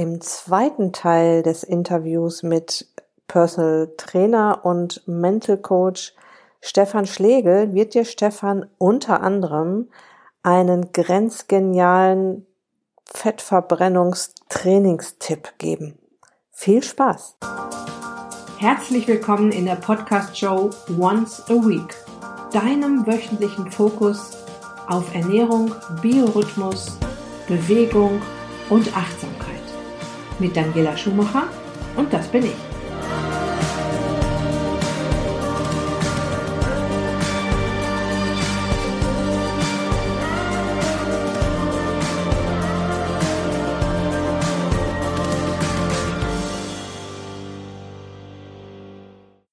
Im zweiten Teil des Interviews mit Personal Trainer und Mental Coach Stefan Schlegel wird dir Stefan unter anderem einen grenzgenialen Fettverbrennungstrainingstipp geben. Viel Spaß! Herzlich willkommen in der Podcast-Show Once a Week, deinem wöchentlichen Fokus auf Ernährung, Biorhythmus, Bewegung und Achtsamkeit. Mit Daniela Schumacher und das bin ich.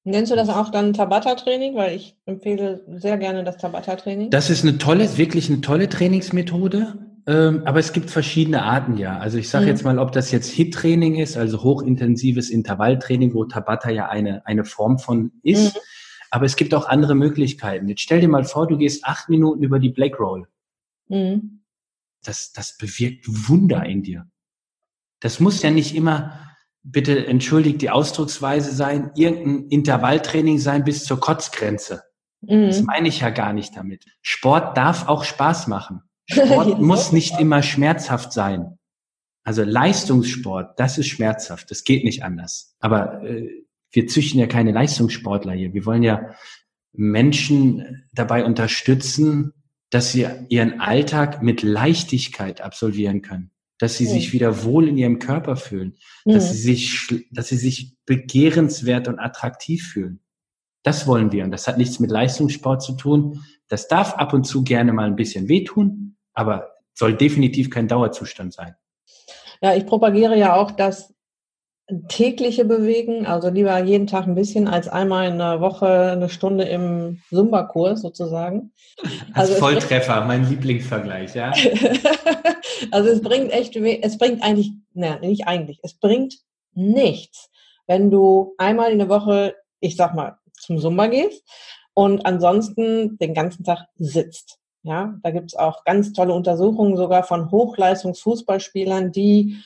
Nennst du das auch dann Tabata-Training? Weil ich empfehle sehr gerne das Tabata-Training. Das ist eine tolle, wirklich eine tolle Trainingsmethode. Ähm, aber es gibt verschiedene Arten, ja. Also ich sage mhm. jetzt mal, ob das jetzt HIT-Training ist, also hochintensives Intervalltraining, wo Tabata ja eine, eine Form von ist. Mhm. Aber es gibt auch andere Möglichkeiten. Jetzt stell dir mal vor, du gehst acht Minuten über die Black Roll. Mhm. Das, das bewirkt Wunder in dir. Das muss ja nicht immer bitte entschuldigt die Ausdrucksweise sein, irgendein Intervalltraining sein bis zur Kotzgrenze. Mhm. Das meine ich ja gar nicht damit. Sport darf auch Spaß machen. Sport muss nicht immer schmerzhaft sein. Also Leistungssport, das ist schmerzhaft, das geht nicht anders. Aber äh, wir züchten ja keine Leistungssportler hier. Wir wollen ja Menschen dabei unterstützen, dass sie ihren Alltag mit Leichtigkeit absolvieren können dass sie mhm. sich wieder wohl in ihrem Körper fühlen, mhm. dass sie sich, dass sie sich begehrenswert und attraktiv fühlen. Das wollen wir. Und das hat nichts mit Leistungssport zu tun. Das darf ab und zu gerne mal ein bisschen wehtun, aber soll definitiv kein Dauerzustand sein. Ja, ich propagiere ja auch das tägliche Bewegen, also lieber jeden Tag ein bisschen als einmal in der Woche eine Stunde im Zumba-Kurs sozusagen. Als also Volltreffer, mein Lieblingsvergleich, ja. also es bringt echt, es bringt eigentlich, ne, nicht eigentlich, es bringt nichts, wenn du einmal in der Woche, ich sag mal, zum Zumba gehst und ansonsten den ganzen Tag sitzt. Ja, da gibt's auch ganz tolle Untersuchungen sogar von Hochleistungsfußballspielern, die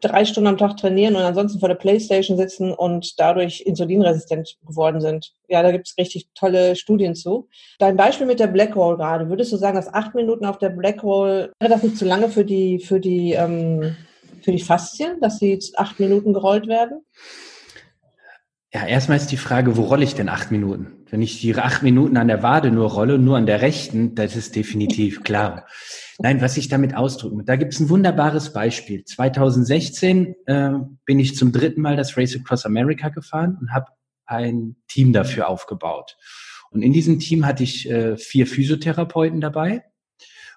drei Stunden am Tag trainieren und ansonsten vor der Playstation sitzen und dadurch insulinresistent geworden sind. Ja, da gibt es richtig tolle Studien zu. Dein Beispiel mit der Black Roll gerade, würdest du sagen, dass acht Minuten auf der Black Roll, wäre das nicht zu lange für die, für die, ähm, für die Faszien, dass sie acht Minuten gerollt werden? Ja, erstmal ist die Frage, wo rolle ich denn acht Minuten? Wenn ich die acht Minuten an der Wade nur rolle, nur an der rechten, das ist definitiv klar. Nein, was ich damit ausdrücken Da gibt es ein wunderbares Beispiel. 2016 äh, bin ich zum dritten Mal das Race Across America gefahren und habe ein Team dafür aufgebaut. Und in diesem Team hatte ich äh, vier Physiotherapeuten dabei.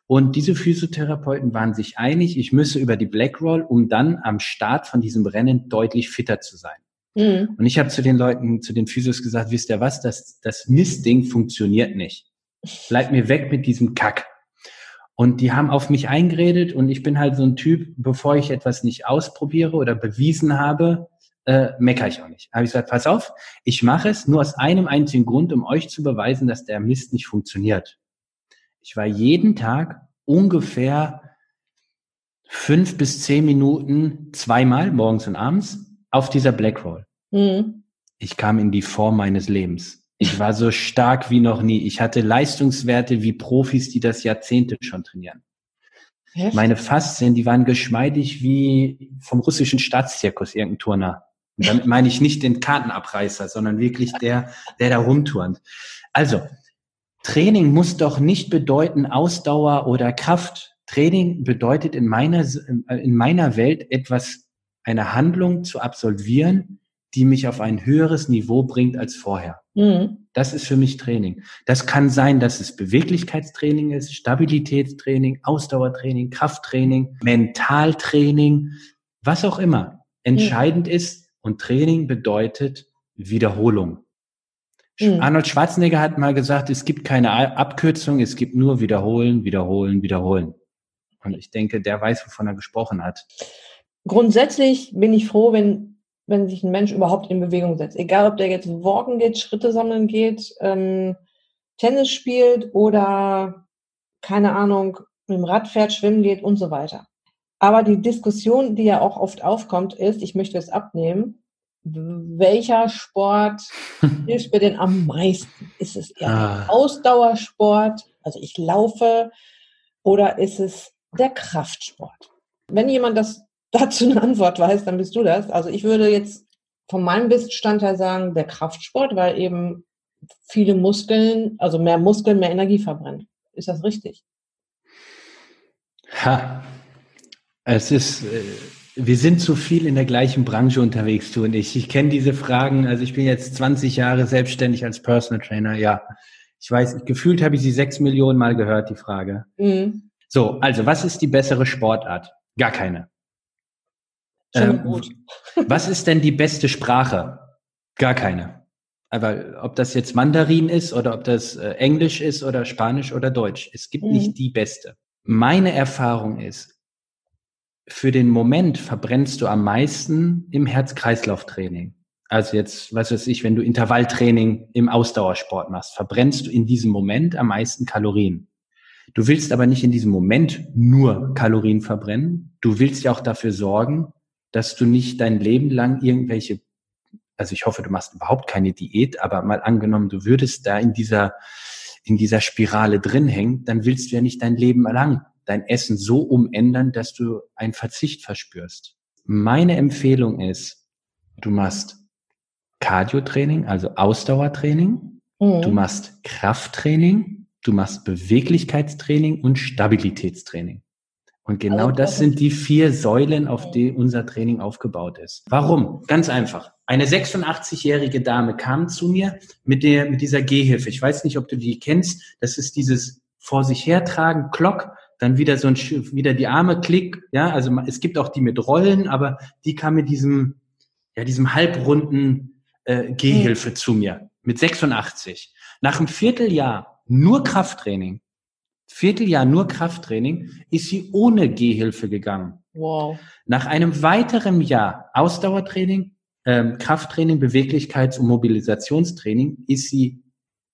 Und diese Physiotherapeuten waren sich einig, ich müsse über die Black Roll, um dann am Start von diesem Rennen deutlich fitter zu sein. Mhm. Und ich habe zu den Leuten, zu den Physios gesagt, wisst ihr was, das, das Mistding funktioniert nicht. Bleibt mir weg mit diesem Kack. Und die haben auf mich eingeredet und ich bin halt so ein Typ, bevor ich etwas nicht ausprobiere oder bewiesen habe, äh, meckere ich auch nicht. Habe ich gesagt, pass auf, ich mache es nur aus einem einzigen Grund, um euch zu beweisen, dass der Mist nicht funktioniert. Ich war jeden Tag ungefähr fünf bis zehn Minuten zweimal, morgens und abends, auf dieser Blackroll. Mhm. Ich kam in die Form meines Lebens. Ich war so stark wie noch nie. Ich hatte Leistungswerte wie Profis, die das Jahrzehnte schon trainieren. Echt? Meine Faszien, die waren geschmeidig wie vom russischen Staatszirkus, irgendein Turner. Und damit meine ich nicht den Kartenabreißer, sondern wirklich der, der da rumturnt. Also, Training muss doch nicht bedeuten Ausdauer oder Kraft. Training bedeutet in meiner, in meiner Welt etwas eine Handlung zu absolvieren, die mich auf ein höheres Niveau bringt als vorher. Mhm. Das ist für mich Training. Das kann sein, dass es Beweglichkeitstraining ist, Stabilitätstraining, Ausdauertraining, Krafttraining, Mentaltraining, was auch immer. Entscheidend mhm. ist und Training bedeutet Wiederholung. Mhm. Arnold Schwarzenegger hat mal gesagt, es gibt keine Abkürzung, es gibt nur Wiederholen, Wiederholen, Wiederholen. Und ich denke, der weiß, wovon er gesprochen hat grundsätzlich bin ich froh, wenn, wenn sich ein Mensch überhaupt in Bewegung setzt. Egal, ob der jetzt walken geht, Schritte sammeln geht, ähm, Tennis spielt oder, keine Ahnung, mit dem Rad fährt, schwimmen geht und so weiter. Aber die Diskussion, die ja auch oft aufkommt, ist, ich möchte es abnehmen. Welcher Sport hilft mir denn am meisten? Ist es eher ah. Ausdauersport, also ich laufe, oder ist es der Kraftsport? Wenn jemand das dazu eine Antwort weiß, dann bist du das. Also ich würde jetzt von meinem Bestandteil sagen, der Kraftsport, weil eben viele Muskeln, also mehr Muskeln, mehr Energie verbrennen. Ist das richtig? Ha, es ist, äh, wir sind zu viel in der gleichen Branche unterwegs, du und ich. Ich kenne diese Fragen, also ich bin jetzt 20 Jahre selbstständig als Personal Trainer, ja. Ich weiß, gefühlt habe ich sie sechs Millionen Mal gehört, die Frage. Mhm. So, also was ist die bessere Sportart? Gar keine. Ähm, was ist denn die beste Sprache? Gar keine. Aber ob das jetzt Mandarin ist oder ob das äh, Englisch ist oder Spanisch oder Deutsch, es gibt mhm. nicht die beste. Meine Erfahrung ist, für den Moment verbrennst du am meisten im Herz-Kreislauf-Training. Also jetzt, was weiß ich, wenn du Intervalltraining im Ausdauersport machst, verbrennst du in diesem Moment am meisten Kalorien. Du willst aber nicht in diesem Moment nur Kalorien verbrennen. Du willst ja auch dafür sorgen, dass du nicht dein Leben lang irgendwelche, also ich hoffe, du machst überhaupt keine Diät, aber mal angenommen, du würdest da in dieser, in dieser Spirale drin hängen, dann willst du ja nicht dein Leben lang dein Essen so umändern, dass du einen Verzicht verspürst. Meine Empfehlung ist, du machst Cardio-Training, also Ausdauertraining, mhm. du machst Krafttraining, du machst Beweglichkeitstraining und Stabilitätstraining. Und genau also, das sind die vier Säulen, auf die unser Training aufgebaut ist. Warum? Ganz einfach. Eine 86-jährige Dame kam zu mir mit der, mit dieser Gehhilfe. Ich weiß nicht, ob du die kennst. Das ist dieses vor sich hertragen, Glock, dann wieder so ein, wieder die Arme, Klick. Ja, also es gibt auch die mit Rollen, aber die kam mit diesem, ja, diesem halbrunden äh, Gehhilfe mhm. zu mir mit 86. Nach einem Vierteljahr nur Krafttraining Vierteljahr nur Krafttraining, ist sie ohne Gehhilfe gegangen. Wow. Nach einem weiteren Jahr Ausdauertraining, ähm, Krafttraining, Beweglichkeits- und Mobilisationstraining ist sie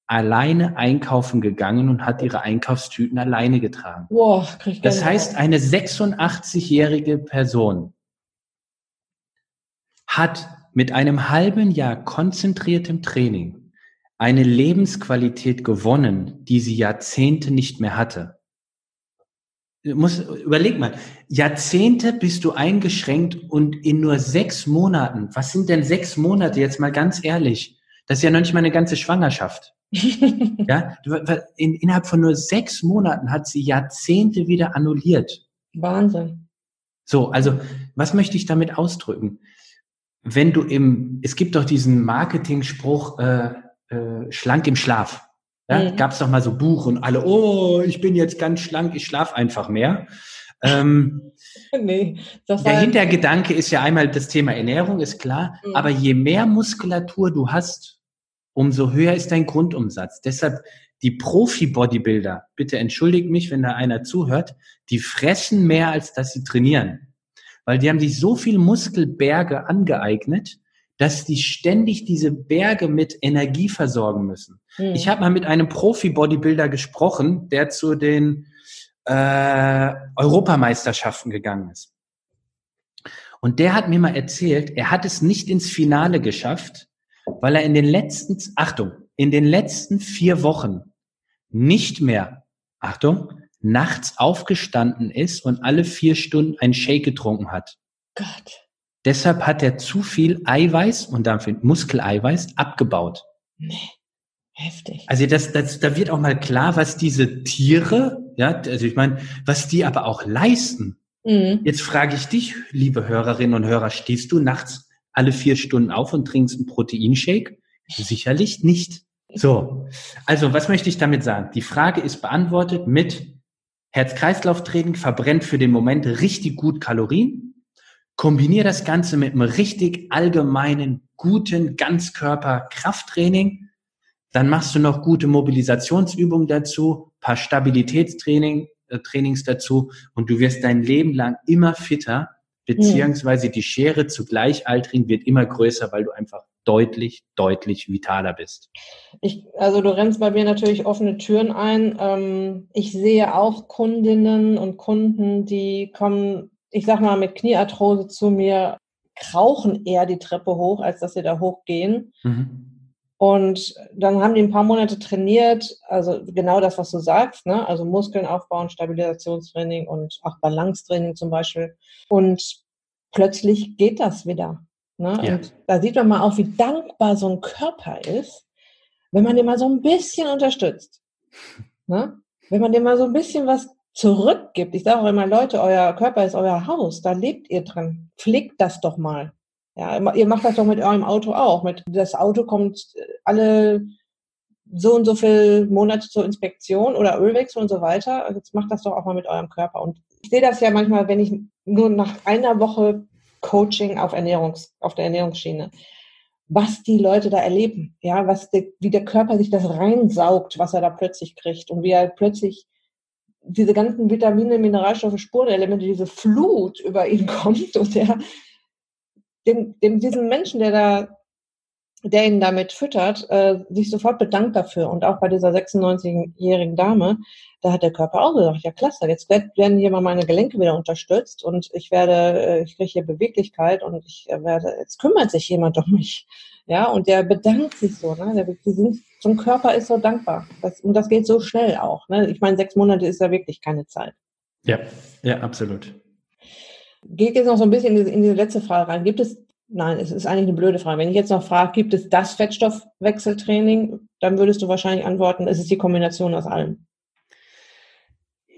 alleine einkaufen gegangen und hat ihre Einkaufstüten alleine getragen. Wow, krieg ich das heißt, eine 86-jährige Person hat mit einem halben Jahr konzentriertem Training eine Lebensqualität gewonnen, die sie Jahrzehnte nicht mehr hatte. Muss, überleg mal, Jahrzehnte bist du eingeschränkt und in nur sechs Monaten, was sind denn sechs Monate, jetzt mal ganz ehrlich, das ist ja noch nicht mal eine ganze Schwangerschaft. ja, in, innerhalb von nur sechs Monaten hat sie Jahrzehnte wieder annulliert. Wahnsinn. So, also, was möchte ich damit ausdrücken? Wenn du im, es gibt doch diesen Marketing-Spruch, äh, äh, schlank im Schlaf. Ja, mhm. Gab es doch mal so Buch und alle, oh, ich bin jetzt ganz schlank, ich schlaf einfach mehr. Ähm, nee, das der Hintergedanke ist ja einmal das Thema Ernährung, ist klar, mhm. aber je mehr Muskulatur du hast, umso höher ist dein Grundumsatz. Deshalb die Profi-Bodybuilder, bitte entschuldigt mich, wenn da einer zuhört, die fressen mehr, als dass sie trainieren. Weil die haben sich so viel Muskelberge angeeignet, dass die ständig diese Berge mit Energie versorgen müssen. Mhm. Ich habe mal mit einem Profi-Bodybuilder gesprochen, der zu den äh, Europameisterschaften gegangen ist. Und der hat mir mal erzählt, er hat es nicht ins Finale geschafft, weil er in den letzten, Achtung, in den letzten vier Wochen nicht mehr, Achtung, nachts aufgestanden ist und alle vier Stunden ein Shake getrunken hat. Gott. Deshalb hat er zu viel Eiweiß und damit Muskeleiweiß abgebaut. Nee. Heftig. Also das, das, da wird auch mal klar, was diese Tiere, ja, also ich meine, was die aber auch leisten. Mhm. Jetzt frage ich dich, liebe Hörerinnen und Hörer, stehst du nachts alle vier Stunden auf und trinkst einen Proteinshake? Sicherlich nicht. So, also was möchte ich damit sagen? Die Frage ist beantwortet mit Herz-Kreislauf-Training verbrennt für den Moment richtig gut Kalorien. Kombiniere das Ganze mit einem richtig allgemeinen, guten Ganzkörper-Krafttraining. Dann machst du noch gute Mobilisationsübungen dazu, paar Stabilitätstraining, äh, Trainings dazu und du wirst dein Leben lang immer fitter, beziehungsweise die Schere zu Gleichaltrigen wird immer größer, weil du einfach deutlich, deutlich vitaler bist. Ich, also du rennst bei mir natürlich offene Türen ein. Ähm, ich sehe auch Kundinnen und Kunden, die kommen ich sag mal, mit Kniearthrose zu mir, krauchen eher die Treppe hoch, als dass sie da hochgehen. Mhm. Und dann haben die ein paar Monate trainiert, also genau das, was du sagst, ne? also Muskeln aufbauen, Stabilisationstraining und auch Balancetraining zum Beispiel. Und plötzlich geht das wieder. Ne? Ja. Und da sieht man mal auch, wie dankbar so ein Körper ist, wenn man den mal so ein bisschen unterstützt. Ne? Wenn man dem mal so ein bisschen was zurückgibt. Ich sage auch immer, Leute, euer Körper ist euer Haus, da lebt ihr drin. Pflegt das doch mal. Ja, ihr macht das doch mit eurem Auto auch. Mit, das Auto kommt alle so und so viele Monate zur Inspektion oder Ölwechsel und so weiter. Jetzt macht das doch auch mal mit eurem Körper. Und ich sehe das ja manchmal, wenn ich nur nach einer Woche Coaching auf Ernährungs, auf der Ernährungsschiene, was die Leute da erleben, ja, was der, wie der Körper sich das reinsaugt, was er da plötzlich kriegt und wie er plötzlich diese ganzen Vitamine, Mineralstoffe, Spurenelemente, diese Flut über ihn kommt und der dem, dem diesen Menschen, der da, der ihn damit füttert, äh, sich sofort bedankt dafür. Und auch bei dieser 96-jährigen Dame, da hat der Körper auch gesagt, ja klasse, jetzt werden hier mal meine Gelenke wieder unterstützt und ich werde, äh, ich kriege hier Beweglichkeit und ich werde, jetzt kümmert sich jemand um mich. Ja, und der bedankt sich so, ne? Der, die sind, so ein Körper ist so dankbar. Das, und das geht so schnell auch. Ne? Ich meine, sechs Monate ist ja wirklich keine Zeit. Ja, ja, absolut geht jetzt noch so ein bisschen in diese, in diese letzte Frage rein. Gibt es, nein, es ist eigentlich eine blöde Frage. Wenn ich jetzt noch frage, gibt es das Fettstoffwechseltraining, dann würdest du wahrscheinlich antworten, es ist die Kombination aus allem.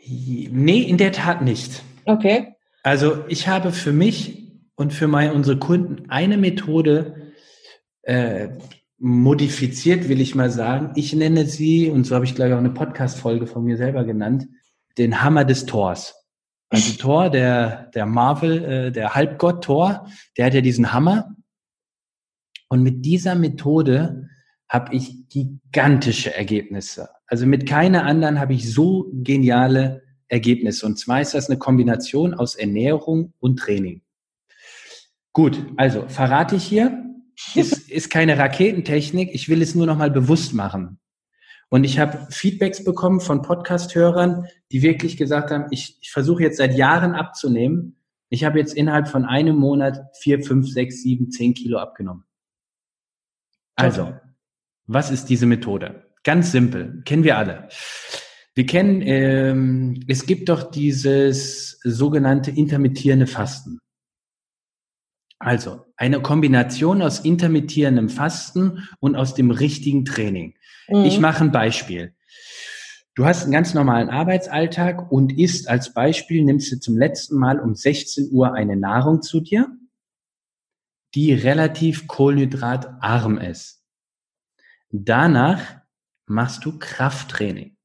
Nee, in der Tat nicht. Okay. Also ich habe für mich und für meine, unsere Kunden eine Methode äh, modifiziert, will ich mal sagen. Ich nenne sie, und so habe ich gleich auch eine Podcast-Folge von mir selber genannt, den Hammer des Tors. Also Thor, der, der Marvel, äh, der Halbgott Thor, der hat ja diesen Hammer. Und mit dieser Methode habe ich gigantische Ergebnisse. Also mit keiner anderen habe ich so geniale Ergebnisse. Und zwar ist das eine Kombination aus Ernährung und Training. Gut, also verrate ich hier, ist, ist keine Raketentechnik. Ich will es nur noch mal bewusst machen. Und ich habe Feedbacks bekommen von Podcast-Hörern, die wirklich gesagt haben, ich, ich versuche jetzt seit Jahren abzunehmen. Ich habe jetzt innerhalb von einem Monat vier, fünf, sechs, sieben, zehn Kilo abgenommen. Also, was ist diese Methode? Ganz simpel, kennen wir alle. Wir kennen, ähm, es gibt doch dieses sogenannte intermittierende Fasten. Also eine Kombination aus intermittierendem Fasten und aus dem richtigen Training. Mhm. Ich mache ein Beispiel. Du hast einen ganz normalen Arbeitsalltag und isst als Beispiel, nimmst du zum letzten Mal um 16 Uhr eine Nahrung zu dir, die relativ kohlenhydratarm ist. Danach machst du Krafttraining.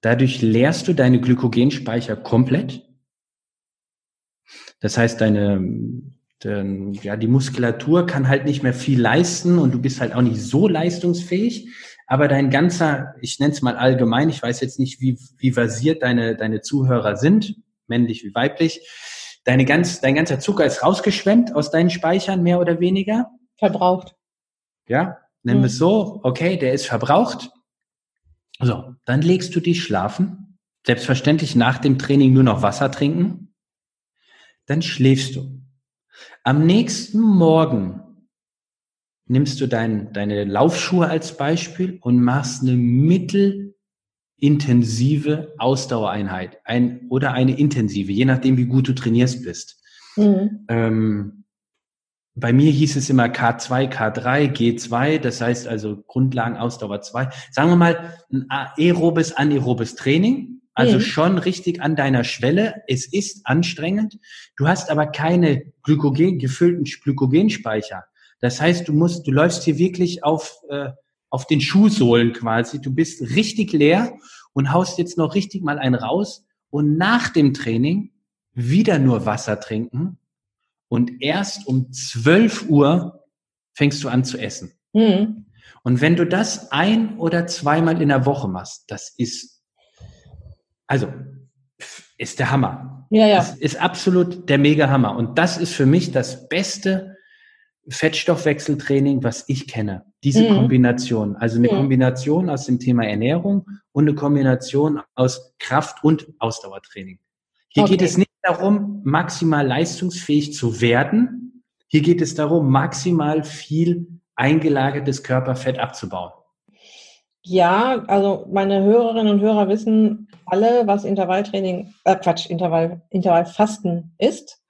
Dadurch leerst du deine Glykogenspeicher komplett. Das heißt, deine denn, ja, die Muskulatur kann halt nicht mehr viel leisten und du bist halt auch nicht so leistungsfähig. Aber dein ganzer, ich nenne es mal allgemein, ich weiß jetzt nicht, wie, wie versiert deine, deine Zuhörer sind, männlich wie weiblich. Deine ganz, dein ganzer Zucker ist rausgeschwemmt aus deinen Speichern, mehr oder weniger. Verbraucht. Ja, nennen mhm. wir es so. Okay, der ist verbraucht. So, dann legst du dich schlafen. Selbstverständlich nach dem Training nur noch Wasser trinken. Dann schläfst du. Am nächsten Morgen nimmst du dein, deine Laufschuhe als Beispiel und machst eine mittelintensive Ausdauereinheit ein, oder eine intensive, je nachdem, wie gut du trainierst bist. Mhm. Ähm, bei mir hieß es immer K2, K3, G2, das heißt also Grundlagenausdauer 2. Sagen wir mal ein aerobes, anaerobes Training. Also mhm. schon richtig an deiner Schwelle. Es ist anstrengend. Du hast aber keine Glykogen, gefüllten Glykogenspeicher. Das heißt, du musst, du läufst hier wirklich auf, äh, auf den Schuhsohlen quasi. Du bist richtig leer und haust jetzt noch richtig mal einen raus und nach dem Training wieder nur Wasser trinken und erst um 12 Uhr fängst du an zu essen. Mhm. Und wenn du das ein oder zweimal in der Woche machst, das ist also, ist der Hammer. Ja, ja. Das ist absolut der Mega-Hammer. Und das ist für mich das beste Fettstoffwechseltraining, was ich kenne. Diese mhm. Kombination. Also eine mhm. Kombination aus dem Thema Ernährung und eine Kombination aus Kraft- und Ausdauertraining. Hier okay. geht es nicht darum, maximal leistungsfähig zu werden. Hier geht es darum, maximal viel eingelagertes Körperfett abzubauen. Ja, also meine Hörerinnen und Hörer wissen alle, was Intervalltraining, äh Quatsch, Intervall, Intervallfasten ist.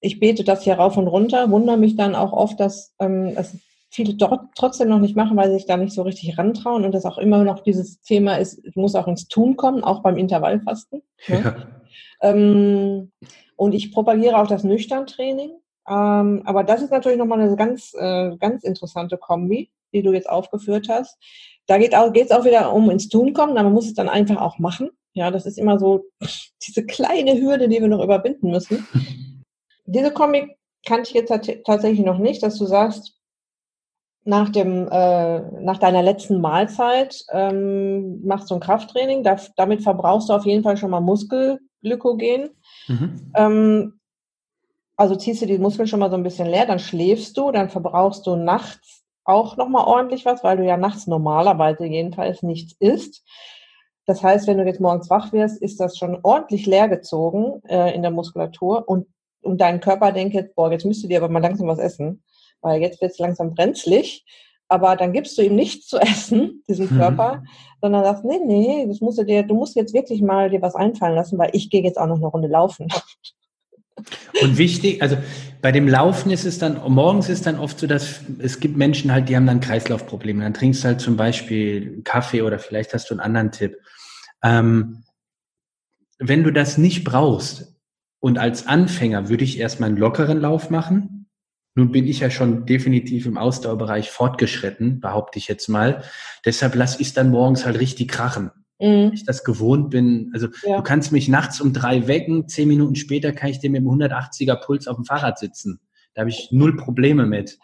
Ich bete das hier rauf und runter, wundere mich dann auch oft, dass ähm, es viele dort trotzdem noch nicht machen, weil sie sich da nicht so richtig rantrauen und das auch immer noch dieses Thema ist, muss auch ins Tun kommen, auch beim Intervallfasten. Ne? Ja. Ähm, und ich propagiere auch das Nüchtern-Training. Ähm, aber das ist natürlich nochmal eine ganz, äh, ganz interessante Kombi, die du jetzt aufgeführt hast. Da geht auch, geht's auch wieder um ins Tun kommen, aber man muss es dann einfach auch machen. Ja, das ist immer so diese kleine Hürde, die wir noch überwinden müssen. Diese Kombi kannte ich jetzt tatsächlich noch nicht, dass du sagst, nach dem äh, nach deiner letzten Mahlzeit ähm, machst du ein Krafttraining. Da, damit verbrauchst du auf jeden Fall schon mal Muskelglykogen. Mhm. Ähm, also ziehst du die Muskeln schon mal so ein bisschen leer, dann schläfst du, dann verbrauchst du nachts auch noch mal ordentlich was, weil du ja nachts normalerweise jedenfalls nichts isst. Das heißt, wenn du jetzt morgens wach wirst, ist das schon ordentlich leer gezogen äh, in der Muskulatur und, und dein Körper denkt jetzt, boah, jetzt müsst du dir aber mal langsam was essen weil jetzt wird es langsam brenzlig. Aber dann gibst du ihm nichts zu essen, diesem mhm. Körper, sondern sagst, nee, nee, das musst du dir, du musst jetzt wirklich mal dir was einfallen lassen, weil ich gehe jetzt auch noch eine Runde laufen. Und wichtig, also bei dem Laufen ist es dann, morgens ist dann oft so, dass es gibt Menschen halt, die haben dann Kreislaufprobleme. Dann trinkst du halt zum Beispiel Kaffee oder vielleicht hast du einen anderen Tipp. Ähm, wenn du das nicht brauchst und als Anfänger würde ich erstmal einen lockeren Lauf machen, nun bin ich ja schon definitiv im Ausdauerbereich fortgeschritten, behaupte ich jetzt mal. Deshalb lasse ich es dann morgens halt richtig krachen. Mhm. Ich das gewohnt bin. Also ja. du kannst mich nachts um drei wecken, zehn Minuten später kann ich dir mit dem 180er Puls auf dem Fahrrad sitzen. Da habe ich null Probleme mit.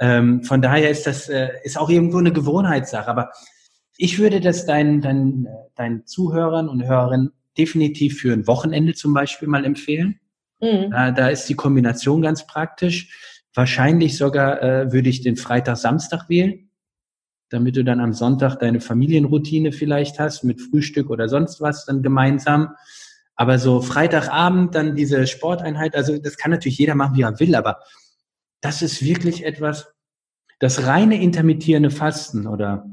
Ähm, von daher ist das äh, ist auch irgendwo eine Gewohnheitssache. Aber ich würde das deinen, deinen, deinen Zuhörern und Hörerinnen definitiv für ein Wochenende zum Beispiel mal empfehlen. Mhm. Da, da ist die Kombination ganz praktisch. Wahrscheinlich sogar äh, würde ich den Freitag, Samstag wählen, damit du dann am Sonntag deine Familienroutine vielleicht hast mit Frühstück oder sonst was dann gemeinsam. Aber so Freitagabend dann diese Sporteinheit, also das kann natürlich jeder machen, wie er will, aber das ist wirklich etwas, das reine intermittierende Fasten oder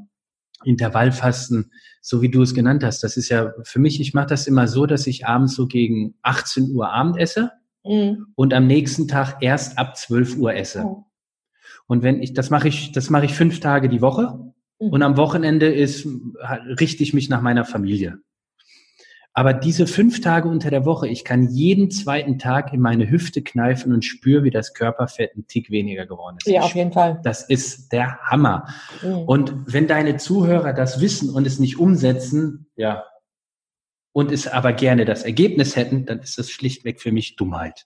Intervallfasten, so wie du es genannt hast, das ist ja für mich, ich mache das immer so, dass ich abends so gegen 18 Uhr Abend esse mhm. und am nächsten Tag erst ab 12 Uhr esse. Mhm. Und wenn ich, das mache ich, das mache ich fünf Tage die Woche mhm. und am Wochenende ist, richte ich mich nach meiner Familie. Aber diese fünf Tage unter der Woche, ich kann jeden zweiten Tag in meine Hüfte kneifen und spüre, wie das Körperfett ein Tick weniger geworden ist. Ja, auf jeden Fall. Das ist der Hammer. Mhm. Und wenn deine Zuhörer das wissen und es nicht umsetzen, ja, und es aber gerne das Ergebnis hätten, dann ist das schlichtweg für mich Dummheit.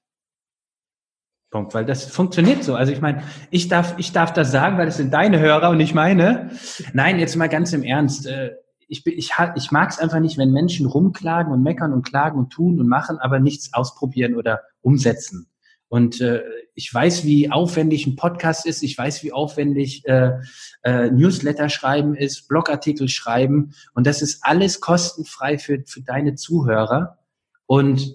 Punkt, weil das funktioniert so. Also ich meine, ich darf, ich darf das sagen, weil es sind deine Hörer und nicht meine. Nein, jetzt mal ganz im Ernst. Äh, ich, ich, ich mag es einfach nicht, wenn Menschen rumklagen und meckern und klagen und tun und machen, aber nichts ausprobieren oder umsetzen. Und äh, ich weiß, wie aufwendig ein Podcast ist. Ich weiß, wie aufwendig äh, äh, Newsletter schreiben ist, Blogartikel schreiben. Und das ist alles kostenfrei für, für deine Zuhörer. Und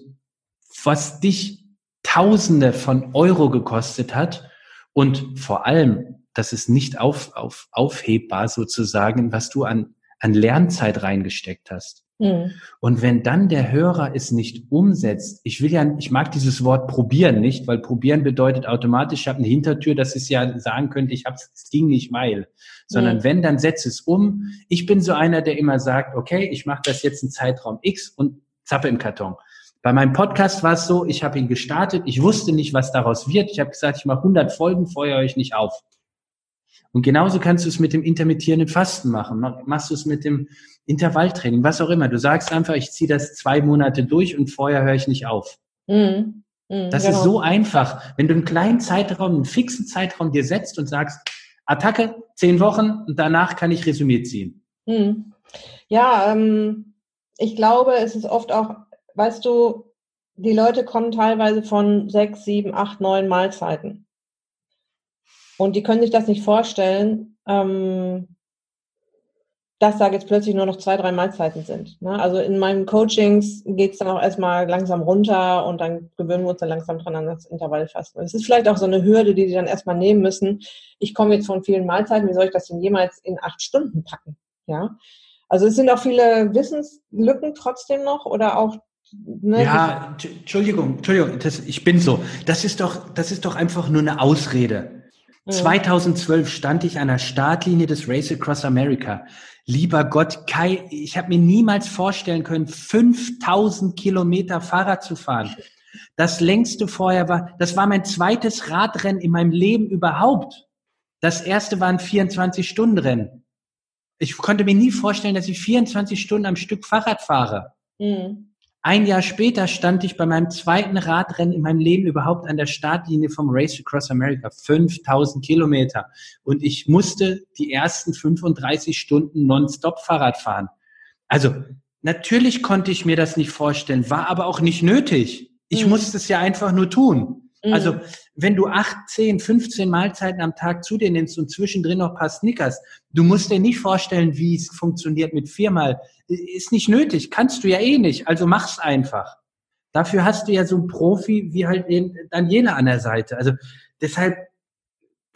was dich Tausende von Euro gekostet hat und vor allem, das ist nicht auf, auf, aufhebbar sozusagen, was du an, an Lernzeit reingesteckt hast. Mhm. Und wenn dann der Hörer es nicht umsetzt, ich will ja, ich mag dieses Wort probieren nicht, weil probieren bedeutet automatisch, ich habe eine Hintertür, dass es ja sagen könnte, ich habe es ging nicht weil, sondern mhm. wenn, dann setz es um. Ich bin so einer, der immer sagt, okay, ich mache das jetzt einen Zeitraum X und zappe im Karton. Bei meinem Podcast war es so, ich habe ihn gestartet, ich wusste nicht, was daraus wird. Ich habe gesagt, ich mache 100 Folgen, feuer euch nicht auf. Und genauso kannst du es mit dem intermittierenden Fasten machen. Machst du es mit dem Intervalltraining, was auch immer. Du sagst einfach, ich ziehe das zwei Monate durch und vorher höre ich nicht auf. Mhm. Mhm, das genau. ist so einfach. Wenn du einen kleinen Zeitraum, einen fixen Zeitraum dir setzt und sagst, Attacke, zehn Wochen und danach kann ich Resümee ziehen. Mhm. Ja, ähm, ich glaube, es ist oft auch, weißt du, die Leute kommen teilweise von sechs, sieben, acht, neun Mahlzeiten. Und die können sich das nicht vorstellen, ähm, dass da jetzt plötzlich nur noch zwei, drei Mahlzeiten sind. Ne? Also in meinen Coachings geht es dann auch erstmal langsam runter und dann gewöhnen wir uns dann langsam dran an das Intervallfasten. Es ist vielleicht auch so eine Hürde, die die dann erstmal nehmen müssen. Ich komme jetzt von vielen Mahlzeiten, wie soll ich das denn jemals in acht Stunden packen? Ja. Also es sind auch viele Wissenslücken trotzdem noch oder auch Ne, ja, Entschuldigung, Entschuldigung, das, ich bin so. Das ist doch, das ist doch einfach nur eine Ausrede. Mhm. 2012 stand ich an der Startlinie des Race Across America. Lieber Gott, Kai, ich habe mir niemals vorstellen können, 5000 Kilometer Fahrrad zu fahren. Das längste vorher war, das war mein zweites Radrennen in meinem Leben überhaupt. Das erste war ein 24-Stunden-Rennen. Ich konnte mir nie vorstellen, dass ich 24 Stunden am Stück Fahrrad fahre. Mhm. Ein Jahr später stand ich bei meinem zweiten Radrennen in meinem Leben überhaupt an der Startlinie vom Race Across America. 5000 Kilometer. Und ich musste die ersten 35 Stunden nonstop Fahrrad fahren. Also, natürlich konnte ich mir das nicht vorstellen, war aber auch nicht nötig. Ich mhm. musste es ja einfach nur tun. Mhm. Also, wenn du acht, zehn, 15 Mahlzeiten am Tag zu dir nimmst und zwischendrin noch ein paar Snickers, du musst dir nicht vorstellen, wie es funktioniert mit viermal. Ist nicht nötig, kannst du ja eh nicht, also mach's einfach. Dafür hast du ja so einen Profi wie halt Daniela an der Seite. Also deshalb,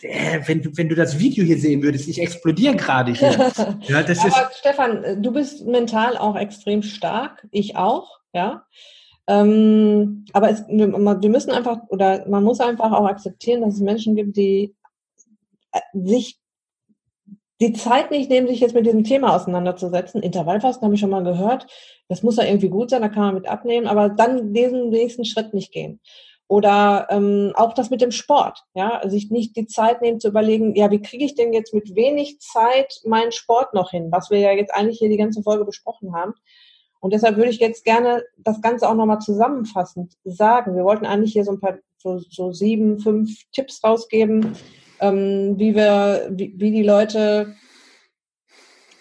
äh, wenn, du, wenn du das Video hier sehen würdest, ich explodiere gerade hier. ja, das Aber ist Stefan, du bist mental auch extrem stark, ich auch, ja. Ähm, aber es, wir, müssen einfach, oder man muss einfach auch akzeptieren, dass es Menschen gibt, die äh, sich die Zeit nicht nehmen, sich jetzt mit diesem Thema auseinanderzusetzen. Intervallfasten habe ich schon mal gehört. Das muss ja irgendwie gut sein, da kann man mit abnehmen, aber dann diesen nächsten Schritt nicht gehen. Oder ähm, auch das mit dem Sport, ja, sich nicht die Zeit nehmen zu überlegen, ja, wie kriege ich denn jetzt mit wenig Zeit meinen Sport noch hin, was wir ja jetzt eigentlich hier die ganze Folge besprochen haben. Und deshalb würde ich jetzt gerne das Ganze auch nochmal zusammenfassend sagen. Wir wollten eigentlich hier so ein paar, so, so sieben, fünf Tipps rausgeben, ähm, wie wir, wie, wie die Leute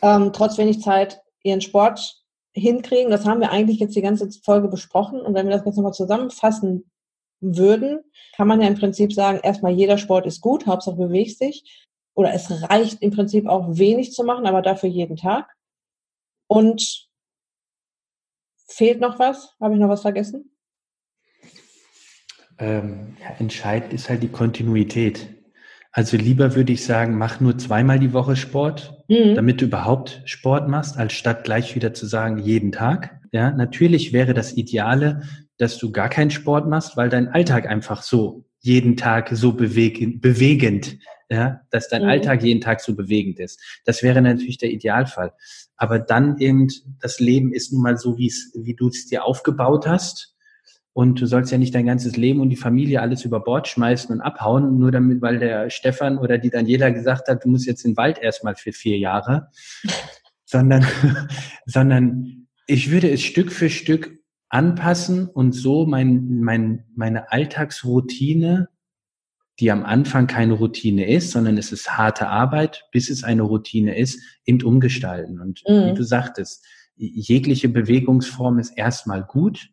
ähm, trotz wenig Zeit ihren Sport hinkriegen. Das haben wir eigentlich jetzt die ganze Folge besprochen. Und wenn wir das jetzt nochmal zusammenfassen würden, kann man ja im Prinzip sagen, erstmal jeder Sport ist gut, Hauptsache bewegt sich. Oder es reicht im Prinzip auch wenig zu machen, aber dafür jeden Tag. Und Fehlt noch was? Habe ich noch was vergessen? Ähm, ja, entscheidend ist halt die Kontinuität. Also lieber würde ich sagen, mach nur zweimal die Woche Sport, mhm. damit du überhaupt Sport machst, als statt gleich wieder zu sagen, jeden Tag. Ja, natürlich wäre das Ideale, dass du gar keinen Sport machst, weil dein Alltag einfach so jeden Tag so bewegend, bewegend ja, dass dein mhm. Alltag jeden Tag so bewegend ist. Das wäre natürlich der Idealfall. Aber dann eben, das Leben ist nun mal so, wie es, wie du es dir aufgebaut hast. Und du sollst ja nicht dein ganzes Leben und die Familie alles über Bord schmeißen und abhauen, nur damit, weil der Stefan oder die Daniela gesagt hat, du musst jetzt in den Wald erstmal für vier Jahre. sondern, sondern ich würde es Stück für Stück anpassen und so mein, mein, meine Alltagsroutine die am Anfang keine Routine ist, sondern es ist harte Arbeit, bis es eine Routine ist, eben umgestalten. Und mhm. wie du sagtest, jegliche Bewegungsform ist erstmal gut.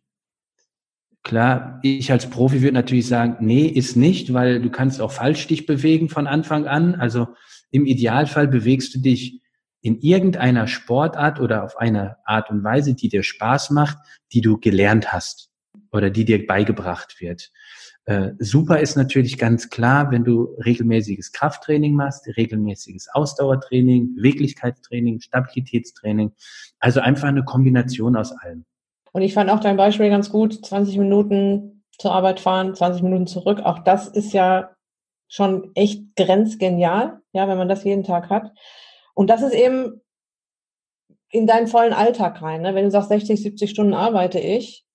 Klar, ich als Profi würde natürlich sagen, nee, ist nicht, weil du kannst auch falsch dich bewegen von Anfang an. Also im Idealfall bewegst du dich in irgendeiner Sportart oder auf eine Art und Weise, die dir Spaß macht, die du gelernt hast oder die dir beigebracht wird. Äh, super ist natürlich ganz klar, wenn du regelmäßiges Krafttraining machst, regelmäßiges Ausdauertraining, Beweglichkeitstraining, Stabilitätstraining. Also einfach eine Kombination aus allem. Und ich fand auch dein Beispiel ganz gut, 20 Minuten zur Arbeit fahren, 20 Minuten zurück. Auch das ist ja schon echt grenzgenial, ja, wenn man das jeden Tag hat. Und das ist eben in deinen vollen Alltag rein. Ne? Wenn du sagst, 60, 70 Stunden arbeite ich,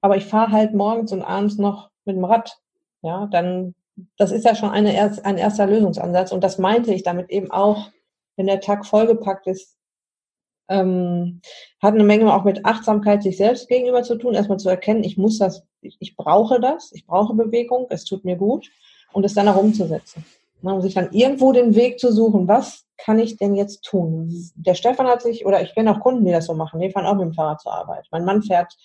aber ich fahre halt morgens und abends noch mit dem Rad, ja, dann, das ist ja schon eine, ein erster Lösungsansatz. Und das meinte ich damit eben auch, wenn der Tag vollgepackt ist, ähm, hat eine Menge auch mit Achtsamkeit sich selbst gegenüber zu tun, erstmal zu erkennen, ich muss das, ich, ich brauche das, ich brauche Bewegung, es tut mir gut und es dann auch umzusetzen. Man muss sich dann irgendwo den Weg zu suchen, was kann ich denn jetzt tun? Der Stefan hat sich, oder ich kenne auch Kunden, die das so machen, die fahren auch mit dem Fahrrad zur Arbeit. Mein Mann fährt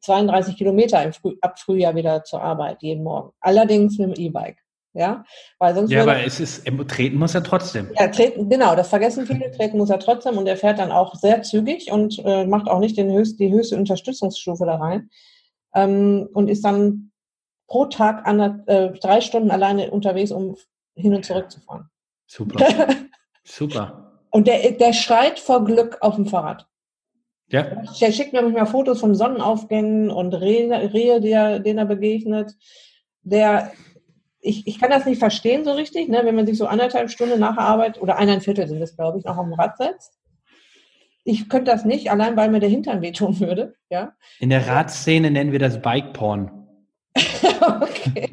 32 Kilometer im Früh, ab Frühjahr wieder zur Arbeit, jeden Morgen. Allerdings mit dem E-Bike. Ja, weil sonst ja, aber es ist, treten muss er trotzdem. Ja, treten, genau, das vergessen viele, treten muss er trotzdem und er fährt dann auch sehr zügig und äh, macht auch nicht den höchst, die höchste Unterstützungsstufe da rein ähm, und ist dann pro Tag an, äh, drei Stunden alleine unterwegs, um hin und zurück zu fahren. Super. Super. Und der, der schreit vor Glück auf dem Fahrrad. Ja. Der schickt mir manchmal Fotos von Sonnenaufgängen und Rehe, Rehe der, denen er begegnet. Der, ich, ich kann das nicht verstehen so richtig, ne, wenn man sich so anderthalb Stunden nach der Arbeit oder eineinviertel sind das, glaube ich, noch am Rad setzt. Ich könnte das nicht, allein weil mir der Hintern wehtun würde. Ja. In der Radszene nennen wir das Bike-Porn. okay.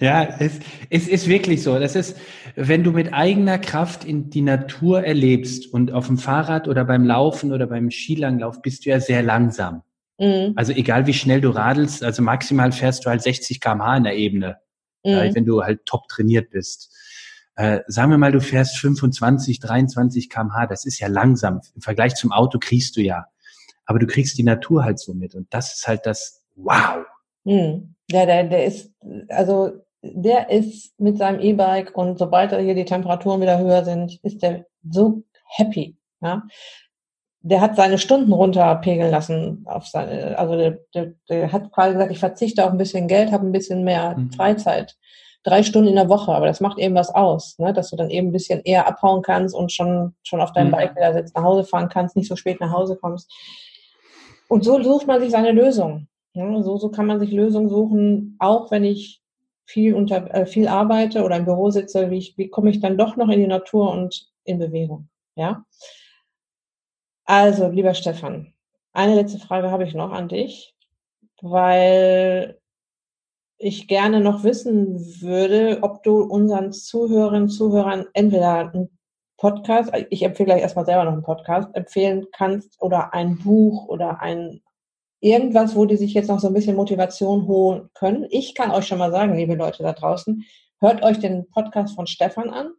Ja, es, es ist wirklich so. Das ist, wenn du mit eigener Kraft in die Natur erlebst und auf dem Fahrrad oder beim Laufen oder beim Skilanglauf bist du ja sehr langsam. Mhm. Also egal wie schnell du radelst, also maximal fährst du halt 60 km/h in der Ebene, mhm. wenn du halt top trainiert bist. Äh, sagen wir mal, du fährst 25, 23 km/h, das ist ja langsam. Im Vergleich zum Auto kriegst du ja. Aber du kriegst die Natur halt so mit. Und das ist halt das Wow. Mhm. Ja, der, der ist, also der ist mit seinem E-Bike und sobald hier die Temperaturen wieder höher sind, ist der so happy. Ja? Der hat seine Stunden runterpegeln lassen. Auf seine, also der, der, der hat quasi gesagt, ich verzichte auf ein bisschen Geld, habe ein bisschen mehr mhm. Freizeit. Drei Stunden in der Woche, aber das macht eben was aus, ne? dass du dann eben ein bisschen eher abhauen kannst und schon, schon auf deinem mhm. Bike wieder sitzt, nach Hause fahren kannst, nicht so spät nach Hause kommst. Und so sucht man sich seine Lösung. Ja, so, so kann man sich Lösungen suchen, auch wenn ich viel unter äh, viel arbeite oder im Büro sitze, wie, ich, wie komme ich dann doch noch in die Natur und in Bewegung? Ja. Also, lieber Stefan, eine letzte Frage habe ich noch an dich, weil ich gerne noch wissen würde, ob du unseren Zuhörerinnen Zuhörern entweder einen Podcast, ich empfehle gleich erstmal selber noch einen Podcast, empfehlen kannst oder ein Buch oder ein irgendwas, wo die sich jetzt noch so ein bisschen Motivation holen können. Ich kann euch schon mal sagen, liebe Leute da draußen, hört euch den Podcast von Stefan an,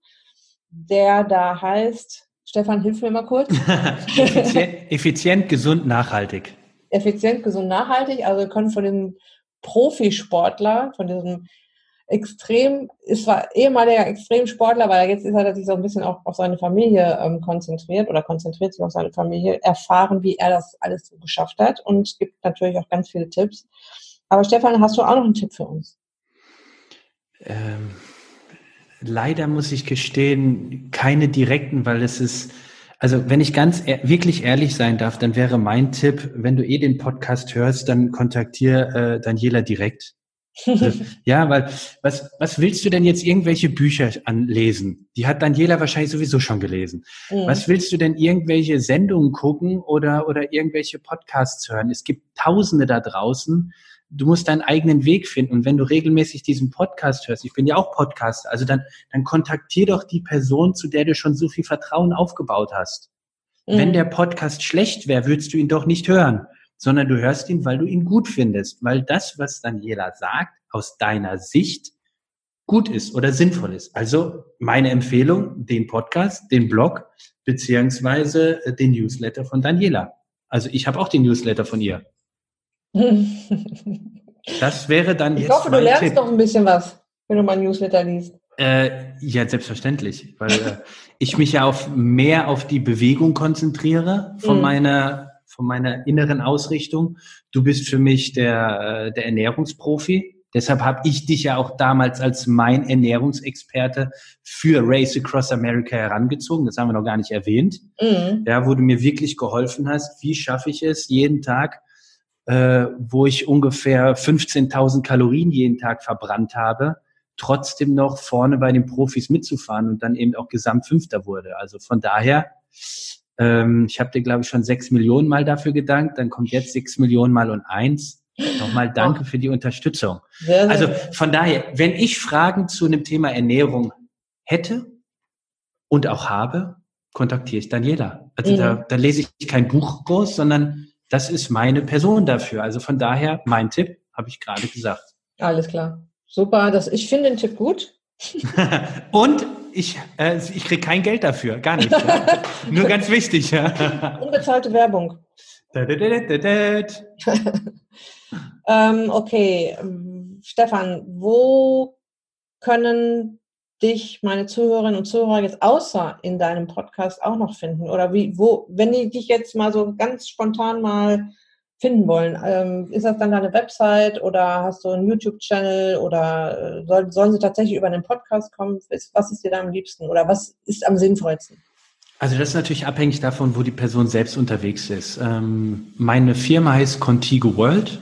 der da heißt, Stefan, hilf mir mal kurz. effizient, effizient, gesund, nachhaltig. Effizient, gesund, nachhaltig. Also ihr könnt von dem Profisportler, von diesem extrem, ist zwar ehemaliger Extremsportler, weil jetzt ist er sich so ein bisschen auch auf seine Familie ähm, konzentriert oder konzentriert sich auf seine Familie, erfahren, wie er das alles so geschafft hat und gibt natürlich auch ganz viele Tipps. Aber Stefan, hast du auch noch einen Tipp für uns? Ähm, leider muss ich gestehen, keine direkten, weil es ist, also wenn ich ganz e wirklich ehrlich sein darf, dann wäre mein Tipp, wenn du eh den Podcast hörst, dann kontaktiere äh, Daniela direkt ja, weil was, was willst du denn jetzt irgendwelche Bücher anlesen? Die hat Daniela wahrscheinlich sowieso schon gelesen. Mhm. Was willst du denn irgendwelche Sendungen gucken oder, oder irgendwelche Podcasts hören? Es gibt Tausende da draußen. Du musst deinen eigenen Weg finden. Und wenn du regelmäßig diesen Podcast hörst, ich bin ja auch Podcaster, also dann, dann kontaktier doch die Person, zu der du schon so viel Vertrauen aufgebaut hast. Mhm. Wenn der Podcast schlecht wäre, würdest du ihn doch nicht hören sondern du hörst ihn, weil du ihn gut findest, weil das, was Daniela sagt, aus deiner Sicht gut ist oder sinnvoll ist. Also meine Empfehlung, den Podcast, den Blog, beziehungsweise äh, den Newsletter von Daniela. Also ich habe auch den Newsletter von ihr. Das wäre dann ich jetzt. Ich hoffe, du lernst Tipp. noch ein bisschen was, wenn du mein Newsletter liest. Äh, ja, selbstverständlich, weil äh, ich mich ja auf mehr auf die Bewegung konzentriere von mhm. meiner von meiner inneren Ausrichtung. Du bist für mich der, äh, der Ernährungsprofi. Deshalb habe ich dich ja auch damals als mein Ernährungsexperte für Race Across America herangezogen. Das haben wir noch gar nicht erwähnt. Mhm. Ja, wo du mir wirklich geholfen hast, wie schaffe ich es jeden Tag, äh, wo ich ungefähr 15.000 Kalorien jeden Tag verbrannt habe, trotzdem noch vorne bei den Profis mitzufahren und dann eben auch Gesamtfünfter wurde. Also von daher ähm, ich habe dir, glaube ich, schon sechs Millionen Mal dafür gedankt. Dann kommt jetzt sechs Millionen Mal und eins. Nochmal danke für die Unterstützung. Sehr, sehr also von daher, wenn ich Fragen zu einem Thema Ernährung hätte und auch habe, kontaktiere ich Daniela. Also mhm. da, da lese ich kein Buch groß, sondern das ist meine Person dafür. Also von daher, mein Tipp, habe ich gerade gesagt. Alles klar. Super. Das, ich finde den Tipp gut. und ich, äh, ich kriege kein Geld dafür, gar nicht. Ja. Nur ganz wichtig. Ja. Unbezahlte Werbung. ähm, okay, Stefan, wo können dich meine Zuhörerinnen und Zuhörer jetzt außer in deinem Podcast auch noch finden? Oder wie, wo, wenn die dich jetzt mal so ganz spontan mal finden wollen, ähm, ist das dann deine Website oder hast du einen YouTube-Channel oder äh, soll, sollen sie tatsächlich über einen Podcast kommen? Was ist dir da am liebsten oder was ist am sinnvollsten? Also das ist natürlich abhängig davon, wo die Person selbst unterwegs ist. Ähm, meine Firma heißt Contigo World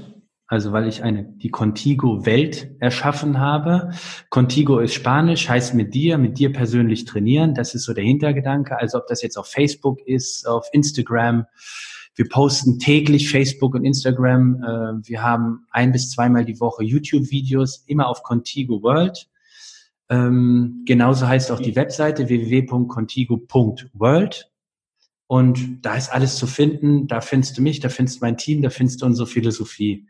also weil ich eine, die Contigo-Welt erschaffen habe. Contigo ist Spanisch, heißt mit dir, mit dir persönlich trainieren. Das ist so der Hintergedanke. Also ob das jetzt auf Facebook ist, auf Instagram. Wir posten täglich Facebook und Instagram. Äh, wir haben ein bis zweimal die Woche YouTube-Videos, immer auf Contigo World. Ähm, genauso heißt auch die Webseite www.contigo.world. Und da ist alles zu finden. Da findest du mich, da findest du mein Team, da findest du unsere Philosophie.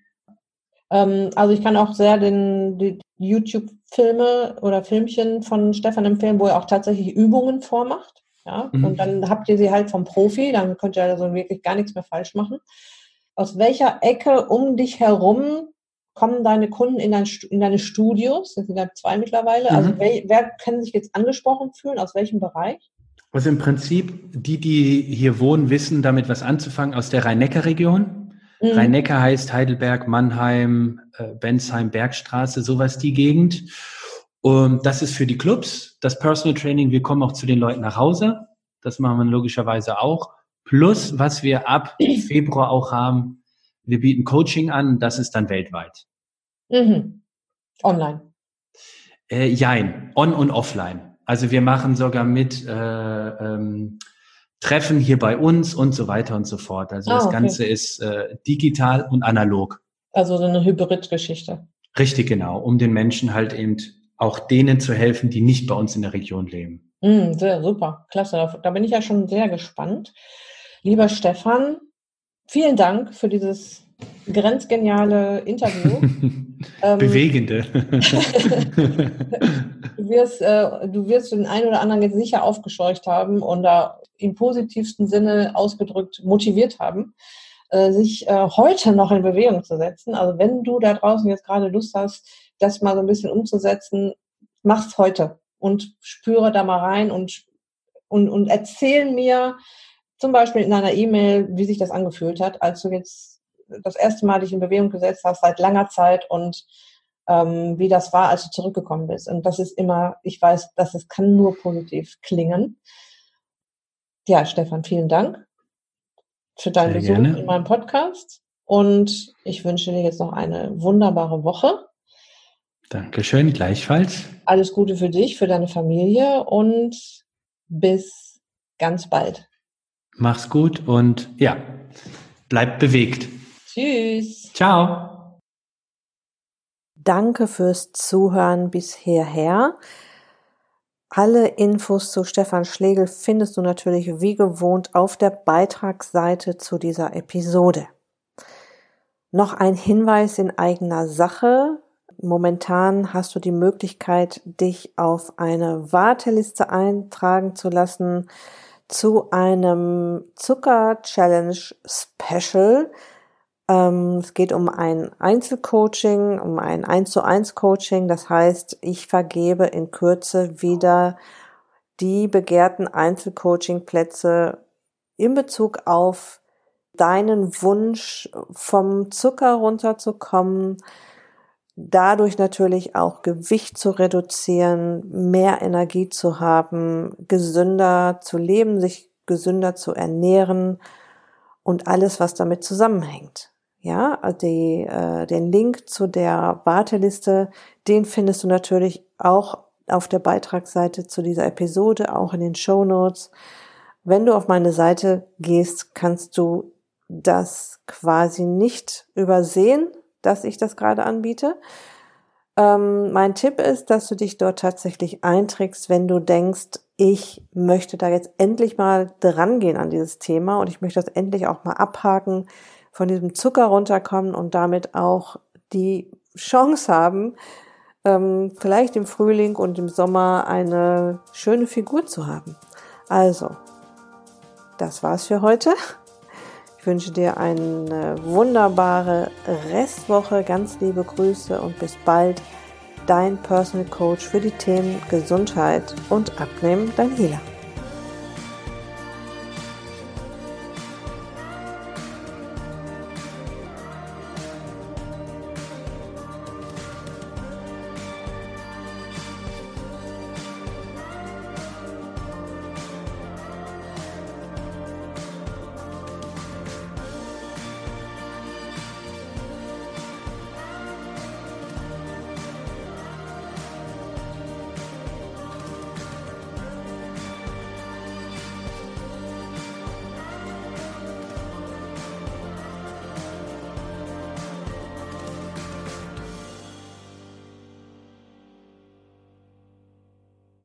Ähm, also ich kann auch sehr den, die YouTube-Filme oder Filmchen von Stefan empfehlen, wo er auch tatsächlich Übungen vormacht. Ja? Mhm. Und dann habt ihr sie halt vom Profi, dann könnt ihr also wirklich gar nichts mehr falsch machen. Aus welcher Ecke um dich herum kommen deine Kunden in, dein, in deine Studios? Das sind ja zwei mittlerweile. Also mhm. Also wer, wer kann sich jetzt angesprochen fühlen? Aus welchem Bereich? Also im Prinzip, die, die hier wohnen, wissen damit was anzufangen aus der Rhein-Neckar-Region. Mhm. Rhein-Neckar heißt Heidelberg, Mannheim, äh, Bensheim, Bergstraße, sowas die Gegend. Und das ist für die Clubs, das Personal Training. Wir kommen auch zu den Leuten nach Hause. Das machen wir logischerweise auch. Plus, was wir ab Februar auch haben, wir bieten Coaching an, das ist dann weltweit. Mhm. Online. Äh, jein, on und offline. Also wir machen sogar mit äh, ähm, Treffen hier bei uns und so weiter und so fort. Also ah, das okay. Ganze ist äh, digital und analog. Also so eine Hybrid-Geschichte. Richtig, genau, um den Menschen halt eben auch denen zu helfen, die nicht bei uns in der Region leben. Mm, sehr super, klasse. Da bin ich ja schon sehr gespannt. Lieber Stefan, vielen Dank für dieses grenzgeniale Interview. ähm, Bewegende. du, wirst, äh, du wirst den einen oder anderen jetzt sicher aufgescheucht haben und da im positivsten Sinne ausgedrückt motiviert haben, äh, sich äh, heute noch in Bewegung zu setzen. Also wenn du da draußen jetzt gerade Lust hast, das mal so ein bisschen umzusetzen, mach's heute und spüre da mal rein und, und, und erzähl mir zum Beispiel in einer E-Mail, wie sich das angefühlt hat, als du jetzt das erste Mal dich in Bewegung gesetzt hast seit langer Zeit und ähm, wie das war, als du zurückgekommen bist. Und das ist immer, ich weiß, dass es kann nur positiv klingen. Ja, Stefan, vielen Dank für deinen Besuch gerne. in meinem Podcast. Und ich wünsche dir jetzt noch eine wunderbare Woche. Dankeschön, gleichfalls. Alles Gute für dich, für deine Familie und bis ganz bald. Mach's gut und ja, bleib bewegt. Tschüss. Ciao. Danke fürs Zuhören bis hierher. Alle Infos zu Stefan Schlegel findest du natürlich wie gewohnt auf der Beitragsseite zu dieser Episode. Noch ein Hinweis in eigener Sache. Momentan hast du die Möglichkeit, dich auf eine Warteliste eintragen zu lassen zu einem Zucker Challenge Special. Ähm, es geht um ein Einzelcoaching, um ein 1 zu 1 Coaching. Das heißt, ich vergebe in Kürze wieder die begehrten Einzelcoaching-Plätze in Bezug auf deinen Wunsch, vom Zucker runterzukommen, dadurch natürlich auch Gewicht zu reduzieren, mehr Energie zu haben, gesünder zu leben, sich gesünder zu ernähren und alles, was damit zusammenhängt. Ja, die, äh, den Link zu der Warteliste, den findest du natürlich auch auf der Beitragsseite zu dieser Episode, auch in den Show Notes. Wenn du auf meine Seite gehst, kannst du das quasi nicht übersehen, dass ich das gerade anbiete. Ähm, mein Tipp ist, dass du dich dort tatsächlich einträgst, wenn du denkst, ich möchte da jetzt endlich mal dran gehen an dieses Thema und ich möchte das endlich auch mal abhaken, von diesem Zucker runterkommen und damit auch die Chance haben, ähm, vielleicht im Frühling und im Sommer eine schöne Figur zu haben. Also, das war's für heute. Ich wünsche dir eine wunderbare Restwoche, ganz liebe Grüße und bis bald, dein Personal Coach für die Themen Gesundheit und Abnehmen, Healer.